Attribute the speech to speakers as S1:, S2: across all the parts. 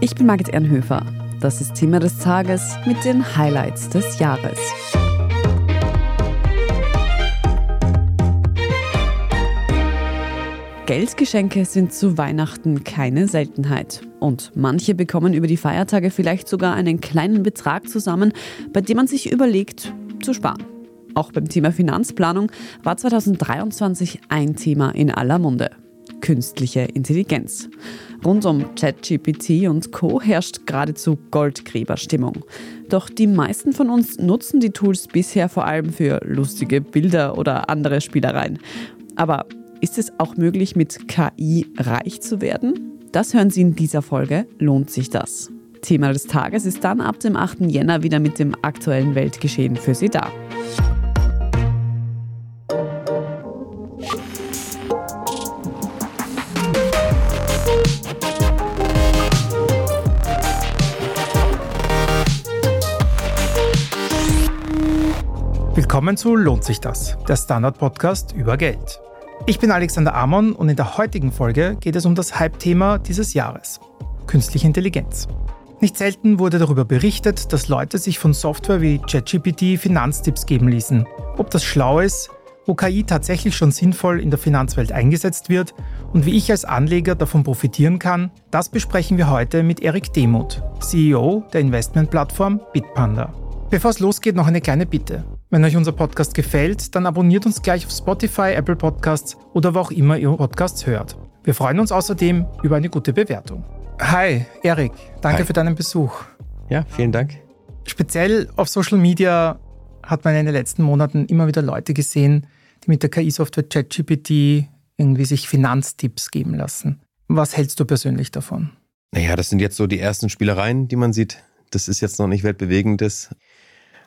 S1: Ich bin Margit Ehrenhöfer. Das ist Thema des Tages mit den Highlights des Jahres. Geldgeschenke sind zu Weihnachten keine Seltenheit. Und manche bekommen über die Feiertage vielleicht sogar einen kleinen Betrag zusammen, bei dem man sich überlegt, zu sparen. Auch beim Thema Finanzplanung war 2023 ein Thema in aller Munde. Künstliche Intelligenz. Rund um ChatGPT und Co herrscht geradezu Goldgräberstimmung. Doch die meisten von uns nutzen die Tools bisher vor allem für lustige Bilder oder andere Spielereien. Aber ist es auch möglich, mit KI reich zu werden? Das hören Sie in dieser Folge. Lohnt sich das? Thema des Tages ist dann ab dem 8. Jänner wieder mit dem aktuellen Weltgeschehen für Sie da.
S2: Willkommen zu Lohnt sich das? Der Standard-Podcast über Geld. Ich bin Alexander Amon und in der heutigen Folge geht es um das Hype-Thema dieses Jahres: Künstliche Intelligenz. Nicht selten wurde darüber berichtet, dass Leute sich von Software wie ChatGPT Finanztipps geben ließen. Ob das schlau ist, wo KI tatsächlich schon sinnvoll in der Finanzwelt eingesetzt wird und wie ich als Anleger davon profitieren kann, das besprechen wir heute mit Erik Demuth, CEO der Investmentplattform Bitpanda. Bevor es losgeht, noch eine kleine Bitte. Wenn euch unser Podcast gefällt, dann abonniert uns gleich auf Spotify, Apple Podcasts oder wo auch immer ihr Podcasts hört. Wir freuen uns außerdem über eine gute Bewertung. Hi, Erik, danke
S3: Hi.
S2: für deinen Besuch.
S3: Ja, vielen Dank.
S2: Speziell auf Social Media hat man in den letzten Monaten immer wieder Leute gesehen, die mit der KI-Software ChatGPT irgendwie sich Finanztipps geben lassen. Was hältst du persönlich davon?
S3: Naja, das sind jetzt so die ersten Spielereien, die man sieht. Das ist jetzt noch nicht weltbewegendes.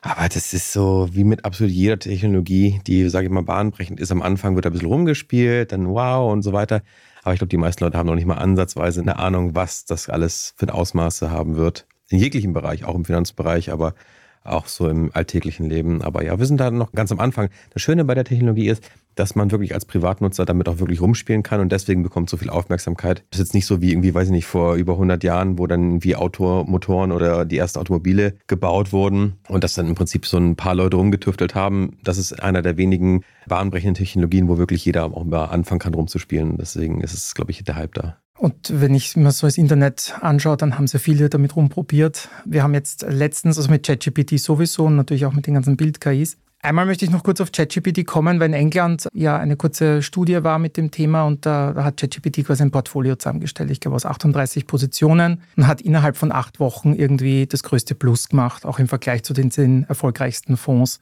S3: Aber das ist so wie mit absolut jeder Technologie, die, sage ich mal, bahnbrechend ist. Am Anfang wird ein bisschen rumgespielt, dann wow und so weiter. Aber ich glaube, die meisten Leute haben noch nicht mal ansatzweise eine Ahnung, was das alles für Ausmaße haben wird. In jeglichem Bereich, auch im Finanzbereich, aber auch so im alltäglichen Leben. Aber ja, wir sind da noch ganz am Anfang. Das Schöne bei der Technologie ist, dass man wirklich als Privatnutzer damit auch wirklich rumspielen kann und deswegen bekommt so viel Aufmerksamkeit. Das ist jetzt nicht so wie irgendwie, weiß ich nicht, vor über 100 Jahren, wo dann irgendwie Automotoren oder die ersten Automobile gebaut wurden und das dann im Prinzip so ein paar Leute rumgetüftelt haben. Das ist einer der wenigen bahnbrechenden Technologien, wo wirklich jeder auch mal anfangen kann rumzuspielen. Deswegen ist es, glaube ich, der Hype da.
S2: Und wenn ich mir so das Internet anschaue, dann haben sehr viele damit rumprobiert. Wir haben jetzt letztens, also mit ChatGPT sowieso und natürlich auch mit den ganzen Bild-KIs. Einmal möchte ich noch kurz auf ChatGPT kommen, weil in England ja eine kurze Studie war mit dem Thema und da, hat ChatGPT quasi ein Portfolio zusammengestellt, ich glaube aus 38 Positionen und hat innerhalb von acht Wochen irgendwie das größte Plus gemacht, auch im Vergleich zu den zehn erfolgreichsten Fonds.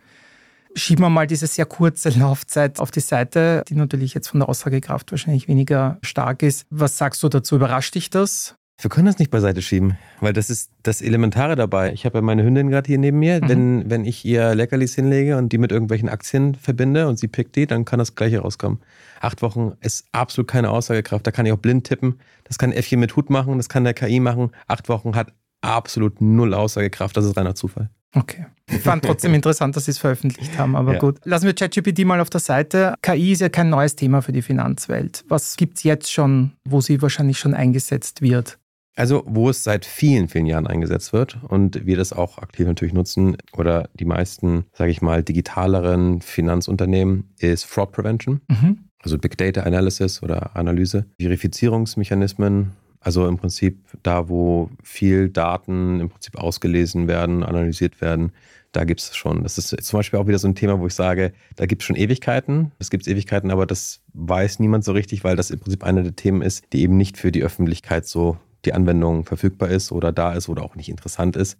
S2: Schieben wir mal diese sehr kurze Laufzeit auf die Seite, die natürlich jetzt von der Aussagekraft wahrscheinlich weniger stark ist. Was sagst du dazu? Überrascht dich das?
S3: Wir können das nicht beiseite schieben, weil das ist das Elementare dabei. Ich habe ja meine Hündin gerade hier neben mir. Mhm. Wenn, wenn ich ihr Leckerlis hinlege und die mit irgendwelchen Aktien verbinde und sie pickt die, dann kann das Gleiche rauskommen. Acht Wochen ist absolut keine Aussagekraft. Da kann ich auch blind tippen. Das kann Äffchen mit Hut machen, das kann der KI machen. Acht Wochen hat absolut null Aussagekraft. Das ist reiner Zufall.
S2: Okay. Ich fand trotzdem interessant, dass Sie es veröffentlicht haben, aber ja. gut. Lassen wir ChatGPT mal auf der Seite. KI ist ja kein neues Thema für die Finanzwelt. Was gibt es jetzt schon, wo sie wahrscheinlich schon eingesetzt wird?
S3: Also, wo es seit vielen, vielen Jahren eingesetzt wird und wir das auch aktiv natürlich nutzen oder die meisten, sage ich mal, digitaleren Finanzunternehmen, ist Fraud Prevention. Mhm. Also Big Data Analysis oder Analyse, Verifizierungsmechanismen, also im Prinzip da, wo viel Daten im Prinzip ausgelesen werden, analysiert werden, da gibt es schon. Das ist zum Beispiel auch wieder so ein Thema, wo ich sage, da gibt es schon Ewigkeiten. Es gibt Ewigkeiten, aber das weiß niemand so richtig, weil das im Prinzip einer der Themen ist, die eben nicht für die Öffentlichkeit so die Anwendung verfügbar ist oder da ist oder auch nicht interessant ist.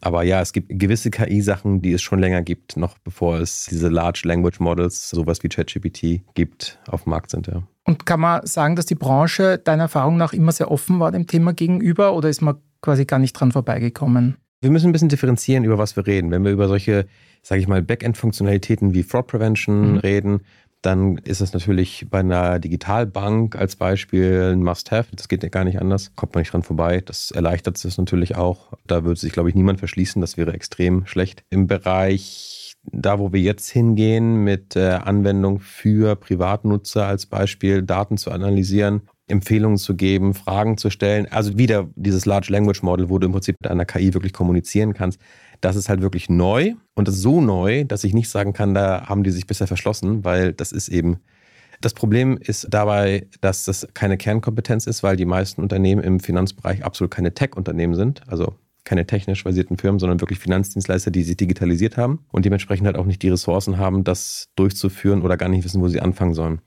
S3: Aber ja, es gibt gewisse KI-Sachen, die es schon länger gibt, noch bevor es diese Large Language Models, sowas wie ChatGPT, gibt, auf dem Markt sind. Ja.
S2: Und kann man sagen, dass die Branche deiner Erfahrung nach immer sehr offen war dem Thema gegenüber oder ist man quasi gar nicht dran vorbeigekommen?
S3: Wir müssen ein bisschen differenzieren, über was wir reden. Wenn wir über solche, sage ich mal, Backend-Funktionalitäten wie Fraud Prevention mhm. reden, dann ist es natürlich bei einer Digitalbank als Beispiel ein Must-Have. Das geht ja gar nicht anders. Kommt man nicht dran vorbei. Das erleichtert es natürlich auch. Da würde sich, glaube ich, niemand verschließen. Das wäre extrem schlecht. Im Bereich da, wo wir jetzt hingehen mit äh, Anwendung für Privatnutzer als Beispiel, Daten zu analysieren Empfehlungen zu geben, Fragen zu stellen. Also wieder dieses Large Language Model, wo du im Prinzip mit einer KI wirklich kommunizieren kannst. Das ist halt wirklich neu und das ist so neu, dass ich nicht sagen kann, da haben die sich bisher verschlossen, weil das ist eben das Problem ist dabei, dass das keine Kernkompetenz ist, weil die meisten Unternehmen im Finanzbereich absolut keine Tech-Unternehmen sind. Also keine technisch basierten Firmen, sondern wirklich Finanzdienstleister, die sich digitalisiert haben und dementsprechend halt auch nicht die Ressourcen haben, das durchzuführen oder gar nicht wissen, wo sie anfangen sollen.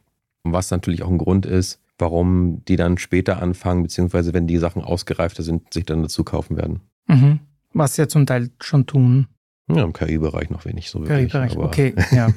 S3: Was natürlich auch ein Grund ist, warum die dann später anfangen, beziehungsweise wenn die Sachen ausgereifter sind, sich dann dazu kaufen werden.
S2: Mhm. Was sie ja zum Teil schon tun.
S3: Ja, im KI-Bereich noch wenig so wirklich.
S2: KI-Bereich, okay, ja.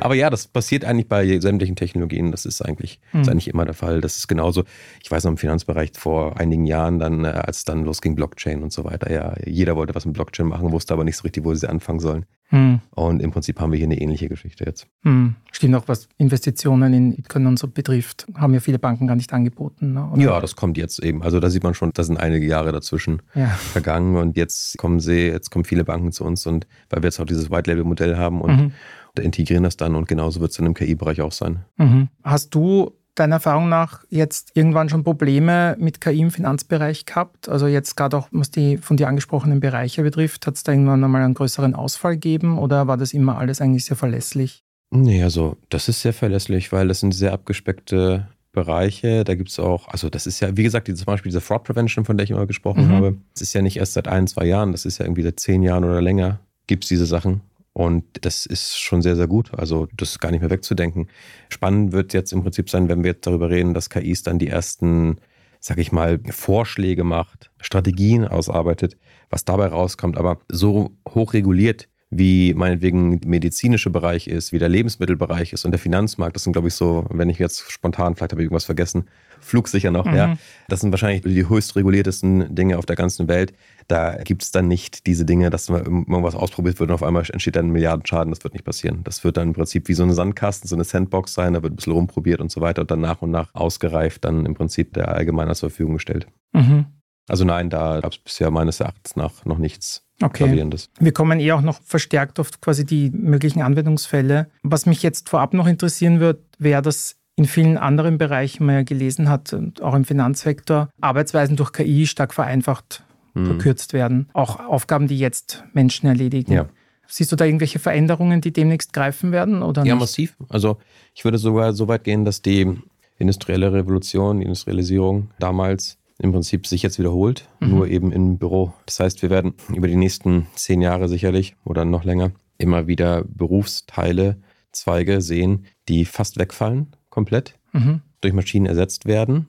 S3: aber ja, das passiert eigentlich bei sämtlichen Technologien. Das ist eigentlich, mhm. ist eigentlich immer der Fall. Das ist genauso, ich weiß noch im Finanzbereich vor einigen Jahren, dann, äh, als es dann losging, Blockchain und so weiter. Ja, jeder wollte was mit Blockchain machen, wusste aber nicht so richtig, wo sie anfangen sollen. Hm. Und im Prinzip haben wir hier eine ähnliche Geschichte jetzt.
S2: Hm. Stimmt auch, was Investitionen in Bitcoin und so betrifft, haben ja viele Banken gar nicht angeboten.
S3: Ne? Ja, das kommt jetzt eben. Also da sieht man schon, da sind einige Jahre dazwischen ja. vergangen und jetzt kommen sie, jetzt kommen viele Banken zu uns und weil wir jetzt auch dieses White Label Modell haben und mhm. integrieren das dann und genauso wird es dann im KI-Bereich auch sein.
S2: Mhm. Hast du deiner Erfahrung nach jetzt irgendwann schon Probleme mit KI im Finanzbereich gehabt? Also jetzt gerade auch, was die von dir angesprochenen Bereiche betrifft, hat es da irgendwann einmal einen größeren Ausfall gegeben oder war das immer alles eigentlich sehr verlässlich?
S3: Nee, also das ist sehr verlässlich, weil das sind sehr abgespeckte Bereiche. Da gibt es auch, also das ist ja, wie gesagt, zum Beispiel diese Fraud Prevention, von der ich immer gesprochen mhm. habe, das ist ja nicht erst seit ein, zwei Jahren, das ist ja irgendwie seit zehn Jahren oder länger, gibt es diese Sachen. Und das ist schon sehr, sehr gut. Also das ist gar nicht mehr wegzudenken. Spannend wird jetzt im Prinzip sein, wenn wir jetzt darüber reden, dass KIs dann die ersten, sag ich mal, Vorschläge macht, Strategien ausarbeitet, was dabei rauskommt. Aber so hoch reguliert wie meinetwegen der medizinische Bereich ist, wie der Lebensmittelbereich ist und der Finanzmarkt. Das sind, glaube ich, so, wenn ich jetzt spontan, vielleicht habe ich irgendwas vergessen, flugsicher noch, mhm. ja. Das sind wahrscheinlich die höchst reguliertesten Dinge auf der ganzen Welt. Da gibt es dann nicht diese Dinge, dass irgendwas ausprobiert wird und auf einmal entsteht dann ein Milliardenschaden. Das wird nicht passieren. Das wird dann im Prinzip wie so eine Sandkasten, so eine Sandbox sein, da wird ein bisschen rumprobiert und so weiter und dann nach und nach ausgereift dann im Prinzip der Allgemeiner zur Verfügung gestellt. Mhm. Also nein, da gab es bisher meines Erachtens nach noch nichts
S2: okay. Gravierendes. Wir kommen eh auch noch verstärkt auf quasi die möglichen Anwendungsfälle. Was mich jetzt vorab noch interessieren wird, wäre das in vielen anderen Bereichen man ja gelesen hat, und auch im Finanzsektor, Arbeitsweisen durch KI stark vereinfacht, mhm. verkürzt werden. Auch Aufgaben, die jetzt Menschen erledigen. Ja. Siehst du da irgendwelche Veränderungen, die demnächst greifen werden? Oder
S3: ja, nicht? massiv. Also ich würde sogar so weit gehen, dass die industrielle Revolution, die Industrialisierung damals im Prinzip sich jetzt wiederholt, mhm. nur eben im Büro. Das heißt, wir werden über die nächsten zehn Jahre sicherlich oder noch länger immer wieder Berufsteile, Zweige sehen, die fast wegfallen, komplett, mhm. durch Maschinen ersetzt werden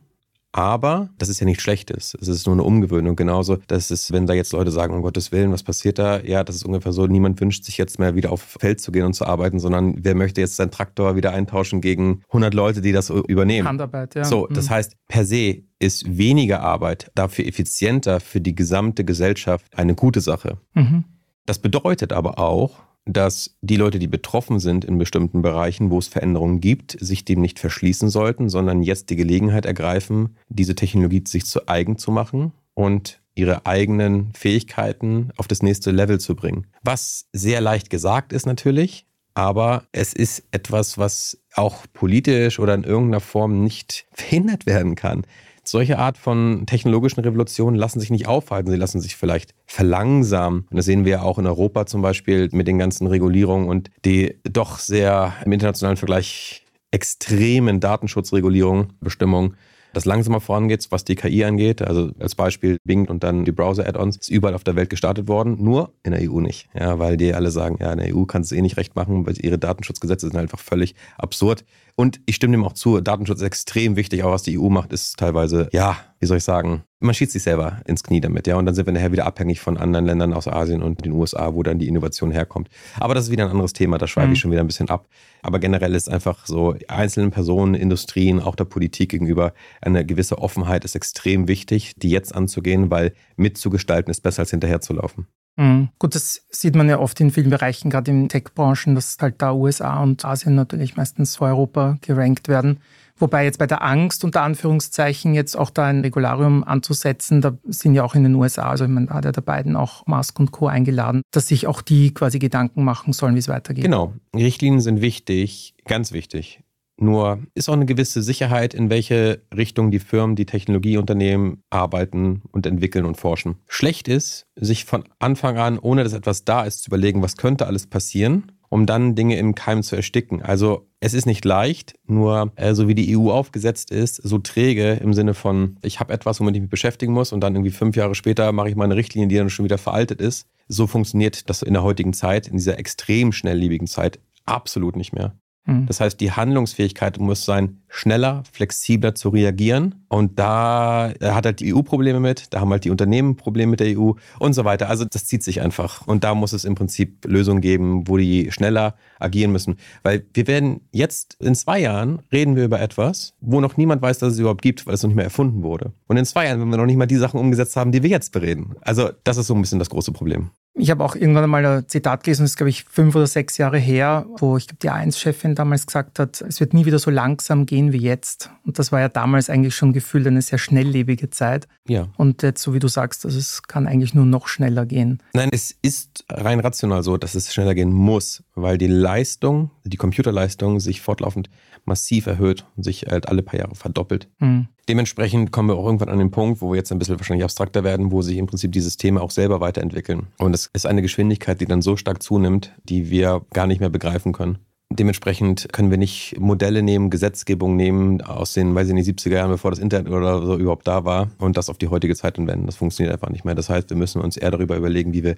S3: aber das ist ja nichts Schlechtes. Es ist nur eine Umgewöhnung. Genauso, dass es, wenn da jetzt Leute sagen, um Gottes Willen, was passiert da? Ja, das ist ungefähr so, niemand wünscht sich jetzt mehr wieder auf Feld zu gehen und zu arbeiten, sondern wer möchte jetzt seinen Traktor wieder eintauschen gegen 100 Leute, die das übernehmen?
S2: Handarbeit, ja.
S3: So, das mhm. heißt, per se ist weniger Arbeit dafür effizienter für die gesamte Gesellschaft eine gute Sache. Mhm. Das bedeutet aber auch, dass die Leute, die betroffen sind in bestimmten Bereichen, wo es Veränderungen gibt, sich dem nicht verschließen sollten, sondern jetzt die Gelegenheit ergreifen, diese Technologie sich zu eigen zu machen und ihre eigenen Fähigkeiten auf das nächste Level zu bringen. Was sehr leicht gesagt ist natürlich, aber es ist etwas, was auch politisch oder in irgendeiner Form nicht verhindert werden kann solche Art von technologischen Revolutionen lassen sich nicht aufhalten. Sie lassen sich vielleicht verlangsamen. Und das sehen wir auch in Europa zum Beispiel mit den ganzen Regulierungen und die doch sehr im internationalen Vergleich extremen Datenschutzregulierungen, Bestimmungen das langsamer vorangeht, was die KI angeht. Also als Beispiel Bing und dann die Browser-Add-ons ist überall auf der Welt gestartet worden, nur in der EU nicht. Ja, weil die alle sagen, ja, in der EU kann es eh nicht recht machen, weil ihre Datenschutzgesetze sind einfach völlig absurd. Und ich stimme dem auch zu, Datenschutz ist extrem wichtig, aber was die EU macht, ist teilweise, ja, wie soll ich sagen, man schießt sich selber ins Knie damit, ja. Und dann sind wir nachher wieder abhängig von anderen Ländern aus Asien und den USA, wo dann die Innovation herkommt. Aber das ist wieder ein anderes Thema, da schweife mhm. ich schon wieder ein bisschen ab. Aber generell ist einfach so, einzelnen Personen, Industrien, auch der Politik gegenüber eine gewisse Offenheit ist extrem wichtig, die jetzt anzugehen, weil mitzugestalten ist besser als hinterherzulaufen.
S2: Mhm. Gut, das sieht man ja oft in vielen Bereichen, gerade in Tech-Branchen, dass halt da USA und Asien natürlich meistens vor Europa gerankt werden. Wobei jetzt bei der Angst unter Anführungszeichen jetzt auch da ein Regularium anzusetzen, da sind ja auch in den USA, also ich meine, da hat ja der Biden auch Musk und Co. eingeladen, dass sich auch die quasi Gedanken machen sollen, wie es weitergeht.
S3: Genau. Richtlinien sind wichtig, ganz wichtig. Nur ist auch eine gewisse Sicherheit, in welche Richtung die Firmen, die Technologieunternehmen arbeiten und entwickeln und forschen. Schlecht ist, sich von Anfang an, ohne dass etwas da ist, zu überlegen, was könnte alles passieren, um dann Dinge im Keim zu ersticken. Also es ist nicht leicht, nur äh, so wie die EU aufgesetzt ist, so träge im Sinne von, ich habe etwas, womit ich mich beschäftigen muss und dann irgendwie fünf Jahre später mache ich mal eine Richtlinie, die dann schon wieder veraltet ist. So funktioniert das in der heutigen Zeit, in dieser extrem schnelllebigen Zeit absolut nicht mehr. Mhm. Das heißt, die Handlungsfähigkeit muss sein, schneller, flexibler zu reagieren. Und da äh, hat halt die EU Probleme mit, da haben halt die Unternehmen Probleme mit der EU und so weiter. Also das zieht sich einfach. Und da muss es im Prinzip Lösungen geben, wo die schneller agieren müssen. Weil wir werden jetzt in zwei Jahren reden wir über etwas, wo noch niemand weiß, dass es überhaupt gibt, weil es noch nicht mehr erfunden wurde. Und in zwei Jahren, wenn wir noch nicht mal die Sachen umgesetzt haben, die wir jetzt bereden. Also das ist so ein bisschen das große Problem.
S2: Ich habe auch irgendwann einmal ein Zitat gelesen, das ist, glaube ich, fünf oder sechs Jahre her, wo ich glaube, die A1-Chefin damals gesagt hat, es wird nie wieder so langsam gehen wie jetzt. Und das war ja damals eigentlich schon gefühlt eine sehr schnelllebige Zeit.
S3: Ja.
S2: Und jetzt, so wie du sagst, also es kann eigentlich nur noch schneller gehen.
S3: Nein, es ist rein rational so, dass es schneller gehen muss, weil die Leistung, die Computerleistung sich fortlaufend massiv erhöht und sich halt alle paar Jahre verdoppelt. Mhm. Dementsprechend kommen wir auch irgendwann an den Punkt, wo wir jetzt ein bisschen wahrscheinlich abstrakter werden, wo sich im Prinzip die Systeme auch selber weiterentwickeln. Und es ist eine Geschwindigkeit, die dann so stark zunimmt, die wir gar nicht mehr begreifen können. Dementsprechend können wir nicht Modelle nehmen, Gesetzgebung nehmen aus den, weiß ich nicht, 70er Jahren, bevor das Internet oder so überhaupt da war und das auf die heutige Zeit anwenden. Das funktioniert einfach nicht mehr. Das heißt, wir müssen uns eher darüber überlegen, wie wir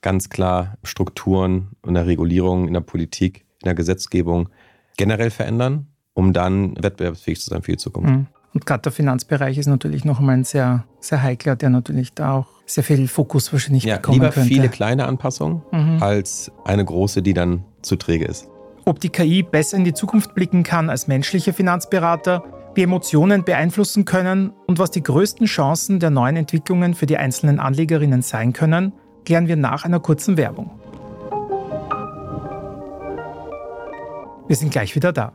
S3: ganz klar Strukturen in der Regulierung, in der Politik, in der Gesetzgebung generell verändern, um dann wettbewerbsfähig zu sein für die Zukunft. Mhm.
S2: Und gerade der Finanzbereich ist natürlich noch einmal ein sehr, sehr heikler, der natürlich da auch sehr viel Fokus wahrscheinlich ja, bekommen
S3: lieber
S2: könnte.
S3: viele kleine Anpassungen mhm. als eine große, die dann zu träge ist.
S2: Ob die KI besser in die Zukunft blicken kann als menschliche Finanzberater, wie Emotionen beeinflussen können und was die größten Chancen der neuen Entwicklungen für die einzelnen Anlegerinnen sein können, klären wir nach einer kurzen Werbung. Wir sind gleich wieder da.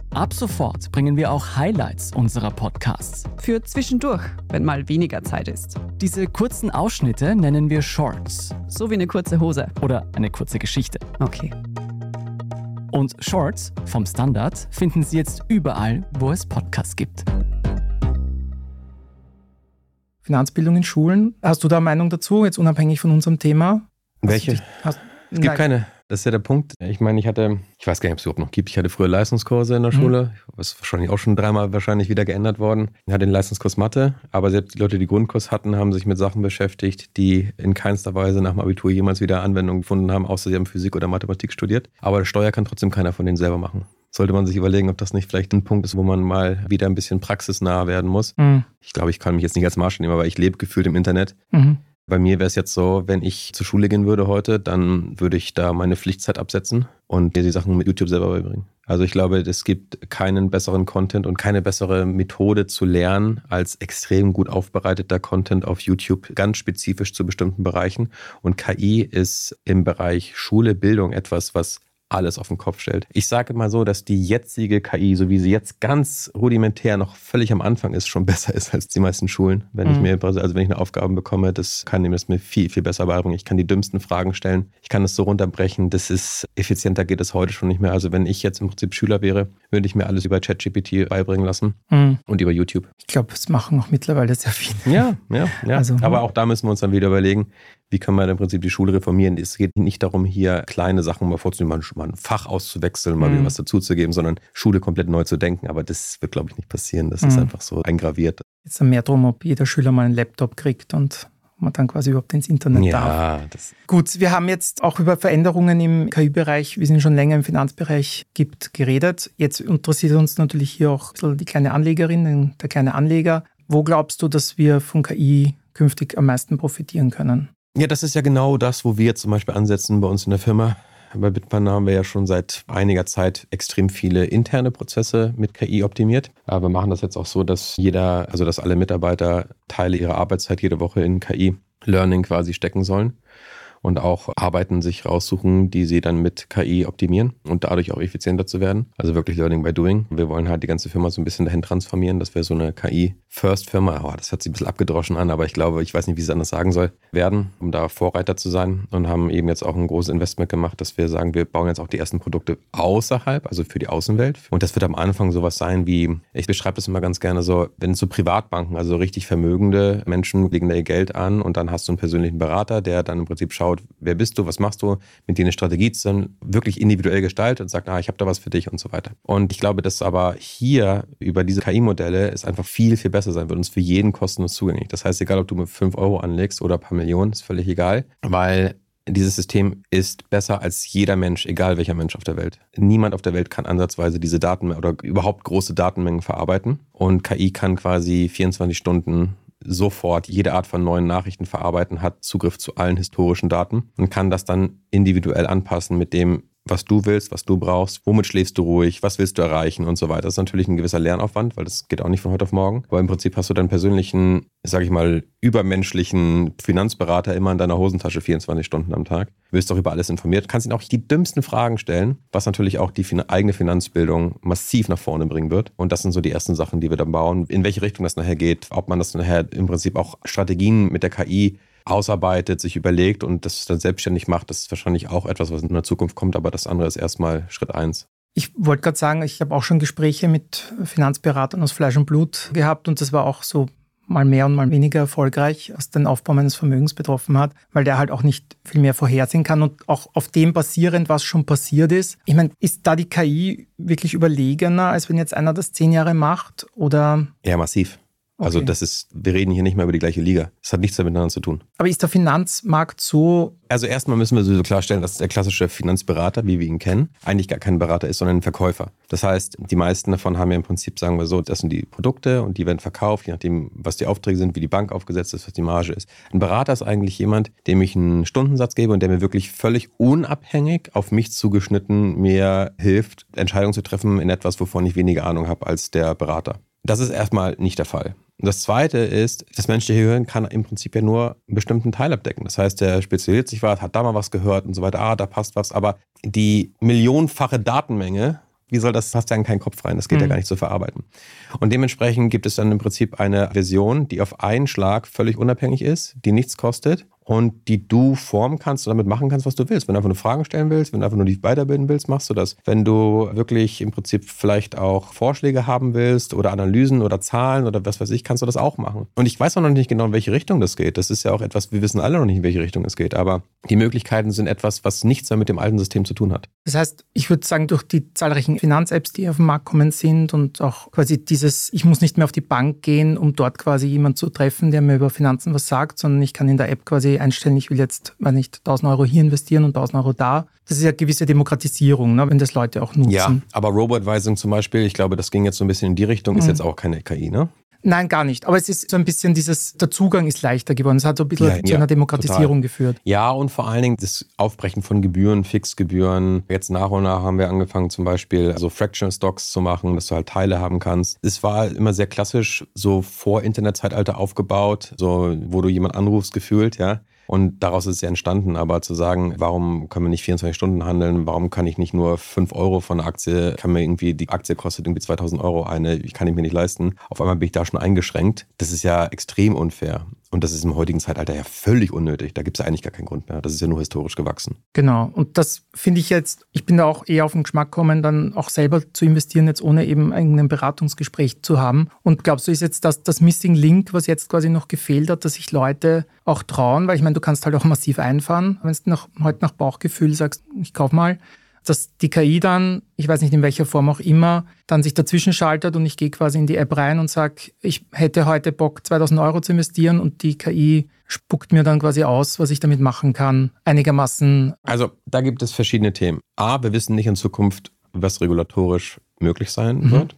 S4: Ab sofort bringen wir auch Highlights unserer Podcasts.
S1: Für zwischendurch, wenn mal weniger Zeit ist.
S4: Diese kurzen Ausschnitte nennen wir Shorts.
S1: So wie eine kurze Hose.
S4: Oder eine kurze Geschichte.
S1: Okay.
S4: Und Shorts vom Standard finden Sie jetzt überall, wo es Podcasts gibt.
S2: Finanzbildung in Schulen. Hast du da eine Meinung dazu, jetzt unabhängig von unserem Thema?
S3: Welche? Hast, es gibt keine. Das ist ja der Punkt. Ich meine, ich hatte, ich weiß gar nicht, ob es überhaupt noch gibt. Ich hatte früher Leistungskurse in der mhm. Schule. Das ist wahrscheinlich auch schon dreimal wahrscheinlich wieder geändert worden. Ich hatte den Leistungskurs Mathe, aber selbst die Leute, die Grundkurs hatten, haben sich mit Sachen beschäftigt, die in keinster Weise nach dem Abitur jemals wieder Anwendung gefunden haben, außer sie haben Physik oder Mathematik studiert. Aber Steuer kann trotzdem keiner von denen selber machen sollte man sich überlegen, ob das nicht vielleicht ein Punkt ist, wo man mal wieder ein bisschen praxisnah werden muss. Mhm. Ich glaube, ich kann mich jetzt nicht als Marsch nehmen, aber ich lebe gefühlt im Internet. Mhm. Bei mir wäre es jetzt so, wenn ich zur Schule gehen würde heute, dann würde ich da meine Pflichtzeit absetzen und dir die Sachen mit YouTube selber beibringen. Also ich glaube, es gibt keinen besseren Content und keine bessere Methode zu lernen als extrem gut aufbereiteter Content auf YouTube, ganz spezifisch zu bestimmten Bereichen. Und KI ist im Bereich Schule, Bildung etwas, was alles auf den Kopf stellt. Ich sage mal so, dass die jetzige KI, so wie sie jetzt ganz rudimentär noch völlig am Anfang ist, schon besser ist als die meisten Schulen. Wenn mhm. ich mir, also wenn ich eine Aufgabe bekomme, das kann mir das mir viel, viel besser beibringen. Ich kann die dümmsten Fragen stellen. Ich kann es so runterbrechen. Das ist effizienter geht es heute schon nicht mehr. Also wenn ich jetzt im Prinzip Schüler wäre, würde ich mir alles über ChatGPT beibringen lassen mhm. und über YouTube.
S2: Ich glaube, das machen auch mittlerweile sehr viele.
S3: Ja, ja, ja. Also, Aber auch da müssen wir uns dann wieder überlegen, wie kann man im Prinzip die Schule reformieren? Es geht nicht darum, hier kleine Sachen mal vorzunehmen, mal ein Fach auszuwechseln, mal mhm. was dazuzugeben, sondern Schule komplett neu zu denken. Aber das wird, glaube ich, nicht passieren. Das mhm. ist einfach so eingraviert.
S2: Jetzt mehr darum, ob jeder Schüler mal einen Laptop kriegt und man dann quasi überhaupt ins Internet ja, darf. Das Gut, wir haben jetzt auch über Veränderungen im KI-Bereich, wir sind schon länger im Finanzbereich, gibt, geredet. Jetzt interessiert uns natürlich hier auch die kleine Anlegerin, der kleine Anleger. Wo glaubst du, dass wir von KI künftig am meisten profitieren können?
S3: Ja, das ist ja genau das, wo wir jetzt zum Beispiel ansetzen bei uns in der Firma. Bei Bitpanda haben wir ja schon seit einiger Zeit extrem viele interne Prozesse mit KI optimiert. Aber wir machen das jetzt auch so, dass jeder, also dass alle Mitarbeiter Teile ihrer Arbeitszeit jede Woche in KI Learning quasi stecken sollen und auch Arbeiten sich raussuchen, die sie dann mit KI optimieren und dadurch auch effizienter zu werden. Also wirklich Learning by Doing. Wir wollen halt die ganze Firma so ein bisschen dahin transformieren, dass wir so eine KI-First-Firma, oh, das hat sich ein bisschen abgedroschen an, aber ich glaube, ich weiß nicht, wie ich es anders sagen soll, werden, um da Vorreiter zu sein und haben eben jetzt auch ein großes Investment gemacht, dass wir sagen, wir bauen jetzt auch die ersten Produkte außerhalb, also für die Außenwelt. Und das wird am Anfang sowas sein wie, ich beschreibe das immer ganz gerne so, wenn so Privatbanken, also richtig vermögende Menschen legen da ihr Geld an und dann hast du einen persönlichen Berater, der dann im Prinzip schaut, schaut, wer bist du, was machst du, mit dir eine Strategie zusammen, wirklich individuell gestaltet und sagt, ah, ich habe da was für dich und so weiter. Und ich glaube, dass aber hier über diese KI-Modelle es einfach viel, viel besser sein wird und es für jeden kostenlos zugänglich. Das heißt, egal ob du mit 5 Euro anlegst oder ein paar Millionen, ist völlig egal, weil dieses System ist besser als jeder Mensch, egal welcher Mensch auf der Welt. Niemand auf der Welt kann ansatzweise diese Daten oder überhaupt große Datenmengen verarbeiten. Und KI kann quasi 24 Stunden sofort jede Art von neuen Nachrichten verarbeiten, hat Zugriff zu allen historischen Daten und kann das dann individuell anpassen mit dem, was du willst, was du brauchst, womit schläfst du ruhig, was willst du erreichen und so weiter. Das ist natürlich ein gewisser Lernaufwand, weil das geht auch nicht von heute auf morgen. Aber im Prinzip hast du deinen persönlichen, sage ich mal, übermenschlichen Finanzberater immer in deiner Hosentasche 24 Stunden am Tag. Du wirst auch über alles informiert, kannst ihn auch die dümmsten Fragen stellen, was natürlich auch die eigene Finanzbildung massiv nach vorne bringen wird. Und das sind so die ersten Sachen, die wir dann bauen. In welche Richtung das nachher geht, ob man das nachher im Prinzip auch Strategien mit der KI ausarbeitet, sich überlegt und das dann selbstständig macht, das ist wahrscheinlich auch etwas, was in der Zukunft kommt, aber das andere ist erstmal Schritt eins.
S2: Ich wollte gerade sagen, ich habe auch schon Gespräche mit Finanzberatern aus Fleisch und Blut gehabt und das war auch so mal mehr und mal weniger erfolgreich, was den Aufbau meines Vermögens betroffen hat, weil der halt auch nicht viel mehr vorhersehen kann und auch auf dem basierend, was schon passiert ist. Ich meine, ist da die KI wirklich überlegener, als wenn jetzt einer das zehn Jahre macht oder?
S3: Ja, massiv. Also okay. das ist, wir reden hier nicht mehr über die gleiche Liga. Das hat nichts miteinander zu tun.
S2: Aber ist der Finanzmarkt so?
S3: Also erstmal müssen wir so klarstellen, dass der klassische Finanzberater, wie wir ihn kennen, eigentlich gar kein Berater ist, sondern ein Verkäufer. Das heißt, die meisten davon haben ja im Prinzip, sagen wir so, das sind die Produkte und die werden verkauft, je nachdem, was die Aufträge sind, wie die Bank aufgesetzt ist, was die Marge ist. Ein Berater ist eigentlich jemand, dem ich einen Stundensatz gebe und der mir wirklich völlig unabhängig auf mich zugeschnitten mir hilft, Entscheidungen zu treffen in etwas, wovon ich weniger Ahnung habe als der Berater. Das ist erstmal nicht der Fall. Und das Zweite ist, das menschliche Gehirn kann im Prinzip ja nur einen bestimmten Teil abdecken. Das heißt, der spezialisiert sich was, hat da mal was gehört und so weiter, ah, da passt was. Aber die millionenfache Datenmenge, wie soll das, passt ja in keinen Kopf rein, das geht mhm. ja gar nicht zu verarbeiten. Und dementsprechend gibt es dann im Prinzip eine Version, die auf einen Schlag völlig unabhängig ist, die nichts kostet und die du formen kannst und damit machen kannst, was du willst. Wenn du einfach nur Fragen stellen willst, wenn du einfach nur dich weiterbilden willst, machst du das. Wenn du wirklich im Prinzip vielleicht auch Vorschläge haben willst oder Analysen oder Zahlen oder was weiß ich, kannst du das auch machen. Und ich weiß auch noch nicht genau, in welche Richtung das geht. Das ist ja auch etwas, wir wissen alle noch nicht, in welche Richtung es geht. Aber die Möglichkeiten sind etwas, was nichts mehr mit dem alten System zu tun hat.
S2: Das heißt, ich würde sagen, durch die zahlreichen Finanz-Apps, die auf den Markt kommen sind und auch quasi dieses, ich muss nicht mehr auf die Bank gehen, um dort quasi jemanden zu treffen, der mir über Finanzen was sagt, sondern ich kann in der App quasi einstellen, ich will jetzt, weiß nicht, 1000 Euro hier investieren und 1000 Euro da. Das ist ja gewisse Demokratisierung, ne, wenn das Leute auch nutzen. Ja,
S3: aber Robo-Advising zum Beispiel, ich glaube, das ging jetzt so ein bisschen in die Richtung, ist mhm. jetzt auch keine KI, ne?
S2: Nein, gar nicht. Aber es ist so ein bisschen dieses, der Zugang ist leichter geworden. Es hat so ein bisschen ja, zu ja, einer Demokratisierung total. geführt.
S3: Ja, und vor allen Dingen das Aufbrechen von Gebühren, Fixgebühren. Jetzt nach und nach haben wir angefangen, zum Beispiel so Fractional Stocks zu machen, dass du halt Teile haben kannst. Es war immer sehr klassisch, so vor Internetzeitalter aufgebaut, so wo du jemand anrufst, gefühlt, ja. Und daraus ist es ja entstanden. Aber zu sagen, warum können wir nicht 24 Stunden handeln? Warum kann ich nicht nur 5 Euro von einer Aktie, kann mir irgendwie, die Aktie kostet irgendwie 2000 Euro eine, kann ich mir nicht leisten. Auf einmal bin ich da schon eingeschränkt. Das ist ja extrem unfair. Und das ist im heutigen Zeitalter ja völlig unnötig. Da gibt es eigentlich gar keinen Grund mehr. Das ist ja nur historisch gewachsen.
S2: Genau. Und das finde ich jetzt, ich bin da auch eher auf den Geschmack gekommen, dann auch selber zu investieren, jetzt ohne eben ein Beratungsgespräch zu haben. Und glaubst du, ist jetzt das, das Missing Link, was jetzt quasi noch gefehlt hat, dass sich Leute auch trauen? Weil ich meine, du kannst halt auch massiv einfahren, wenn du heute nach Bauchgefühl sagst, ich kauf mal dass die KI dann, ich weiß nicht in welcher Form auch immer, dann sich dazwischen schaltet und ich gehe quasi in die App rein und sage, ich hätte heute Bock 2000 Euro zu investieren und die KI spuckt mir dann quasi aus, was ich damit machen kann, einigermaßen.
S3: Also da gibt es verschiedene Themen. A, wir wissen nicht in Zukunft, was regulatorisch möglich sein mhm. wird.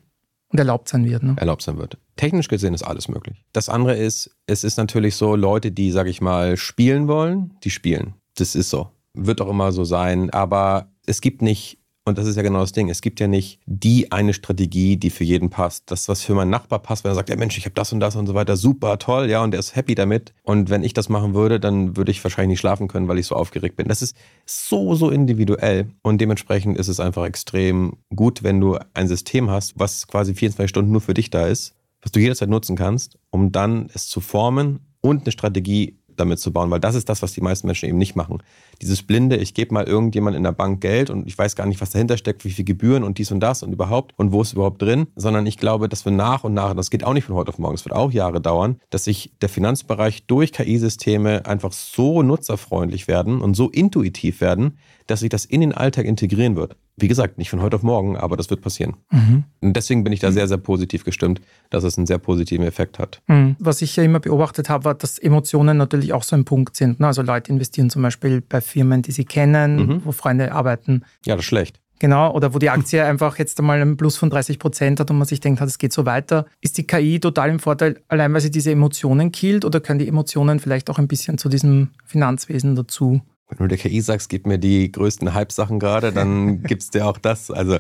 S2: Und erlaubt sein wird. Ne?
S3: Erlaubt sein wird. Technisch gesehen ist alles möglich. Das andere ist, es ist natürlich so, Leute, die, sage ich mal, spielen wollen, die spielen. Das ist so. Wird auch immer so sein, aber es gibt nicht und das ist ja genau das Ding. Es gibt ja nicht die eine Strategie, die für jeden passt. Das, was für meinen Nachbar passt, wenn er sagt, ja Mensch, ich habe das und das und so weiter, super, toll, ja, und der ist happy damit. Und wenn ich das machen würde, dann würde ich wahrscheinlich nicht schlafen können, weil ich so aufgeregt bin. Das ist so, so individuell. Und dementsprechend ist es einfach extrem gut, wenn du ein System hast, was quasi 24 Stunden nur für dich da ist, was du jederzeit nutzen kannst, um dann es zu formen und eine Strategie damit zu bauen, weil das ist das, was die meisten Menschen eben nicht machen. Dieses blinde, ich gebe mal irgendjemand in der Bank Geld und ich weiß gar nicht, was dahinter steckt, wie viel Gebühren und dies und das und überhaupt und wo ist überhaupt drin, sondern ich glaube, dass wir nach und nach, das geht auch nicht von heute auf morgen, es wird auch Jahre dauern, dass sich der Finanzbereich durch KI-Systeme einfach so nutzerfreundlich werden und so intuitiv werden, dass sich das in den Alltag integrieren wird. Wie gesagt, nicht von heute auf morgen, aber das wird passieren. Mhm. Und deswegen bin ich da sehr, sehr positiv gestimmt, dass es einen sehr positiven Effekt hat.
S2: Mhm. Was ich ja immer beobachtet habe, war, dass Emotionen natürlich auch so ein Punkt sind. Ne? Also Leute investieren zum Beispiel bei Firmen, die sie kennen, mhm. wo Freunde arbeiten.
S3: Ja, das ist schlecht.
S2: Genau, oder wo die Aktie einfach jetzt einmal einen Plus von 30 Prozent hat und man sich denkt, es geht so weiter. Ist die KI total im Vorteil, allein weil sie diese Emotionen killt oder können die Emotionen vielleicht auch ein bisschen zu diesem Finanzwesen dazu?
S3: Wenn du der KI sagst, gib mir die größten Hype-Sachen gerade, dann gibt es dir auch das. Also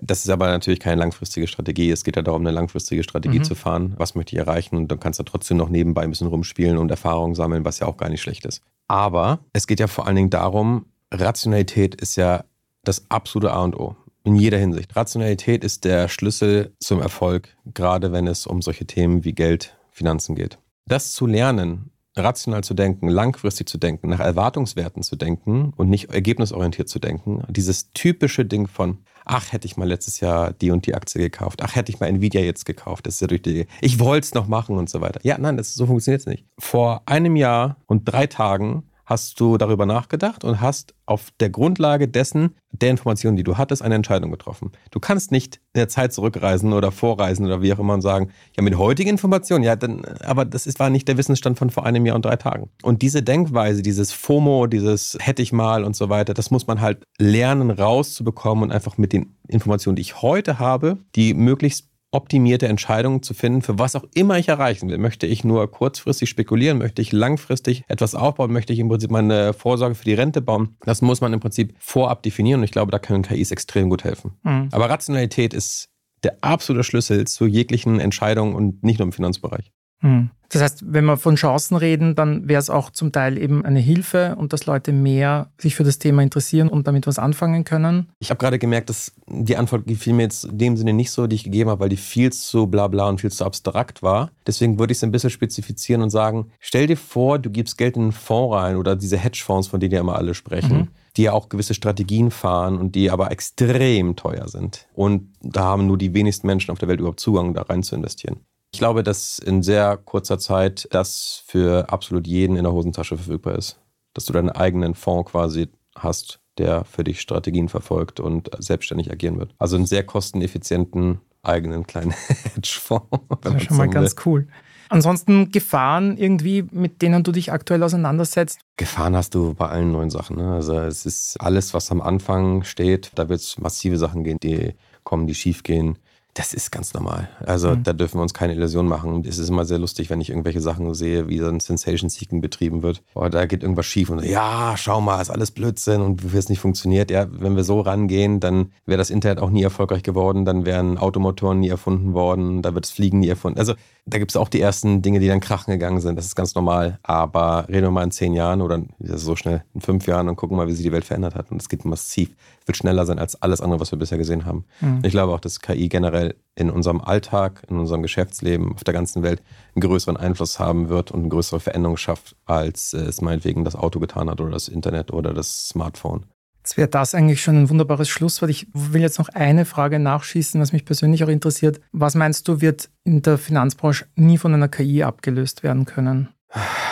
S3: das ist aber natürlich keine langfristige Strategie. Es geht ja darum, eine langfristige Strategie mhm. zu fahren. Was möchte ich erreichen? Und dann kannst du trotzdem noch nebenbei ein bisschen rumspielen und Erfahrungen sammeln, was ja auch gar nicht schlecht ist. Aber es geht ja vor allen Dingen darum, Rationalität ist ja das absolute A und O. In jeder Hinsicht. Rationalität ist der Schlüssel zum Erfolg, gerade wenn es um solche Themen wie Geld, Finanzen geht. Das zu lernen rational zu denken, langfristig zu denken, nach Erwartungswerten zu denken und nicht ergebnisorientiert zu denken. Dieses typische Ding von, ach, hätte ich mal letztes Jahr die und die Aktie gekauft, ach, hätte ich mal Nvidia jetzt gekauft, das ist ja durch die, ich wollte es noch machen und so weiter. Ja, nein, das, so funktioniert es nicht. Vor einem Jahr und drei Tagen hast du darüber nachgedacht und hast auf der Grundlage dessen, der Informationen, die du hattest, eine Entscheidung getroffen. Du kannst nicht in der Zeit zurückreisen oder vorreisen oder wie auch immer und sagen, ja, mit heutigen Informationen, ja, dann, aber das ist, war nicht der Wissensstand von vor einem Jahr und drei Tagen. Und diese Denkweise, dieses FOMO, dieses hätte ich mal und so weiter, das muss man halt lernen rauszubekommen und einfach mit den Informationen, die ich heute habe, die möglichst optimierte Entscheidungen zu finden, für was auch immer ich erreichen will. Möchte ich nur kurzfristig spekulieren? Möchte ich langfristig etwas aufbauen? Möchte ich im Prinzip meine Vorsorge für die Rente bauen? Das muss man im Prinzip vorab definieren und ich glaube, da können KIs extrem gut helfen. Mhm. Aber Rationalität ist der absolute Schlüssel zu jeglichen Entscheidungen und nicht nur im Finanzbereich.
S2: Mhm. Das heißt, wenn wir von Chancen reden, dann wäre es auch zum Teil eben eine Hilfe und dass Leute mehr sich für das Thema interessieren und damit was anfangen können.
S3: Ich habe gerade gemerkt, dass die Antwort gefiel mir jetzt in dem Sinne nicht so, die ich gegeben habe, weil die viel zu bla bla und viel zu abstrakt war. Deswegen würde ich es ein bisschen spezifizieren und sagen, stell dir vor, du gibst Geld in einen Fonds rein oder diese Hedgefonds, von denen ja immer alle sprechen. Mhm die ja auch gewisse Strategien fahren und die aber extrem teuer sind. Und da haben nur die wenigsten Menschen auf der Welt überhaupt Zugang, da rein zu investieren. Ich glaube, dass in sehr kurzer Zeit das für absolut jeden in der Hosentasche verfügbar ist. Dass du deinen eigenen Fonds quasi hast, der für dich Strategien verfolgt und selbstständig agieren wird. Also einen sehr kosteneffizienten eigenen kleinen Hedgefonds.
S2: Das ist schon mal ganz cool. Ansonsten Gefahren irgendwie, mit denen du dich aktuell auseinandersetzt?
S3: Gefahren hast du bei allen neuen Sachen. Ne? Also es ist alles, was am Anfang steht. Da wird es massive Sachen gehen, die kommen, die schief gehen. Das ist ganz normal. Also mhm. da dürfen wir uns keine Illusion machen. Es ist immer sehr lustig, wenn ich irgendwelche Sachen sehe, wie so ein Sensation-Seeking betrieben wird. Oder oh, da geht irgendwas schief und so, ja, schau mal, ist alles Blödsinn und wie es nicht funktioniert. Ja, wenn wir so rangehen, dann wäre das Internet auch nie erfolgreich geworden, dann wären Automotoren nie erfunden worden, da wird das Fliegen nie erfunden. Also da gibt es auch die ersten Dinge, die dann krachen gegangen sind. Das ist ganz normal. Aber reden wir mal in zehn Jahren oder so schnell in fünf Jahren und gucken mal, wie sich die Welt verändert hat. Und es geht massiv, wird schneller sein als alles andere, was wir bisher gesehen haben. Mhm. Ich glaube auch, dass KI generell in unserem Alltag, in unserem Geschäftsleben auf der ganzen Welt einen größeren Einfluss haben wird und eine größere Veränderung schafft, als es meinetwegen das Auto getan hat oder das Internet oder das Smartphone.
S2: Jetzt wäre das eigentlich schon ein wunderbares Schlusswort. Ich will jetzt noch eine Frage nachschießen, was mich persönlich auch interessiert. Was meinst du, wird in der Finanzbranche nie von einer KI abgelöst werden können?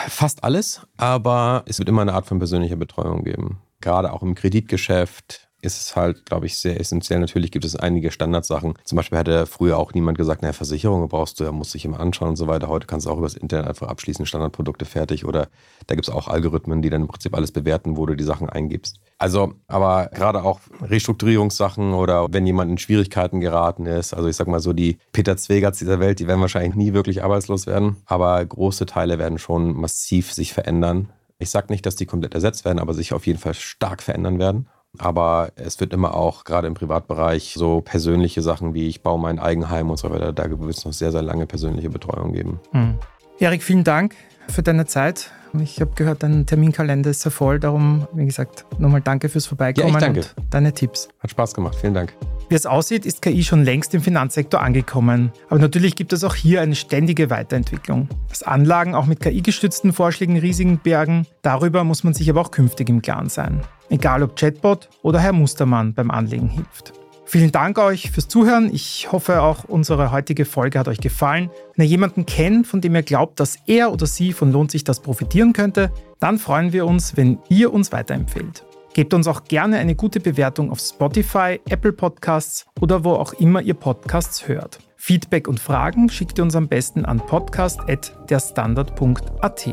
S3: Fast alles, aber es wird immer eine Art von persönlicher Betreuung geben. Gerade auch im Kreditgeschäft, ist es halt, glaube ich, sehr essentiell. Natürlich gibt es einige Standardsachen. Zum Beispiel hätte früher auch niemand gesagt, naja, Versicherungen brauchst du, ja, musst dich immer anschauen und so weiter. Heute kannst du auch über das Internet einfach abschließen, Standardprodukte fertig. Oder da gibt es auch Algorithmen, die dann im Prinzip alles bewerten, wo du die Sachen eingibst. Also, aber gerade auch Restrukturierungssachen oder wenn jemand in Schwierigkeiten geraten ist, also ich sag mal so, die Peter Zwegerts dieser Welt, die werden wahrscheinlich nie wirklich arbeitslos werden. Aber große Teile werden schon massiv sich verändern Ich sage nicht, dass die komplett ersetzt werden, aber sich auf jeden Fall stark verändern werden. Aber es wird immer auch, gerade im Privatbereich, so persönliche Sachen wie ich baue mein Eigenheim und so weiter, da wird es noch sehr, sehr lange persönliche Betreuung geben.
S2: Mhm. Erik, vielen Dank für deine Zeit. Ich habe gehört, dein Terminkalender ist sehr voll. Darum, wie gesagt, nochmal danke fürs Vorbeikommen
S3: ja, danke.
S2: und deine Tipps.
S3: Hat Spaß gemacht. Vielen Dank.
S2: Wie es aussieht, ist KI schon längst im Finanzsektor angekommen. Aber natürlich gibt es auch hier eine ständige Weiterentwicklung. Dass Anlagen auch mit KI-gestützten Vorschlägen Risiken bergen, darüber muss man sich aber auch künftig im Klaren sein. Egal ob Chatbot oder Herr Mustermann beim Anlegen hilft. Vielen Dank euch fürs Zuhören. Ich hoffe, auch unsere heutige Folge hat euch gefallen. Wenn ihr jemanden kennt, von dem ihr glaubt, dass er oder sie von Lohnt sich das profitieren könnte, dann freuen wir uns, wenn ihr uns weiterempfehlt. Gebt uns auch gerne eine gute Bewertung auf Spotify, Apple Podcasts oder wo auch immer ihr Podcasts hört. Feedback und Fragen schickt ihr uns am besten an podcast.derstandard.at.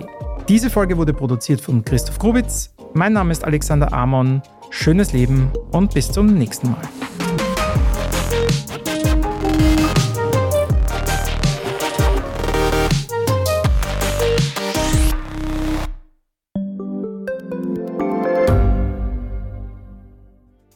S2: Diese Folge wurde produziert von Christoph Grubitz. Mein Name ist Alexander Amon. Schönes Leben und bis zum nächsten Mal.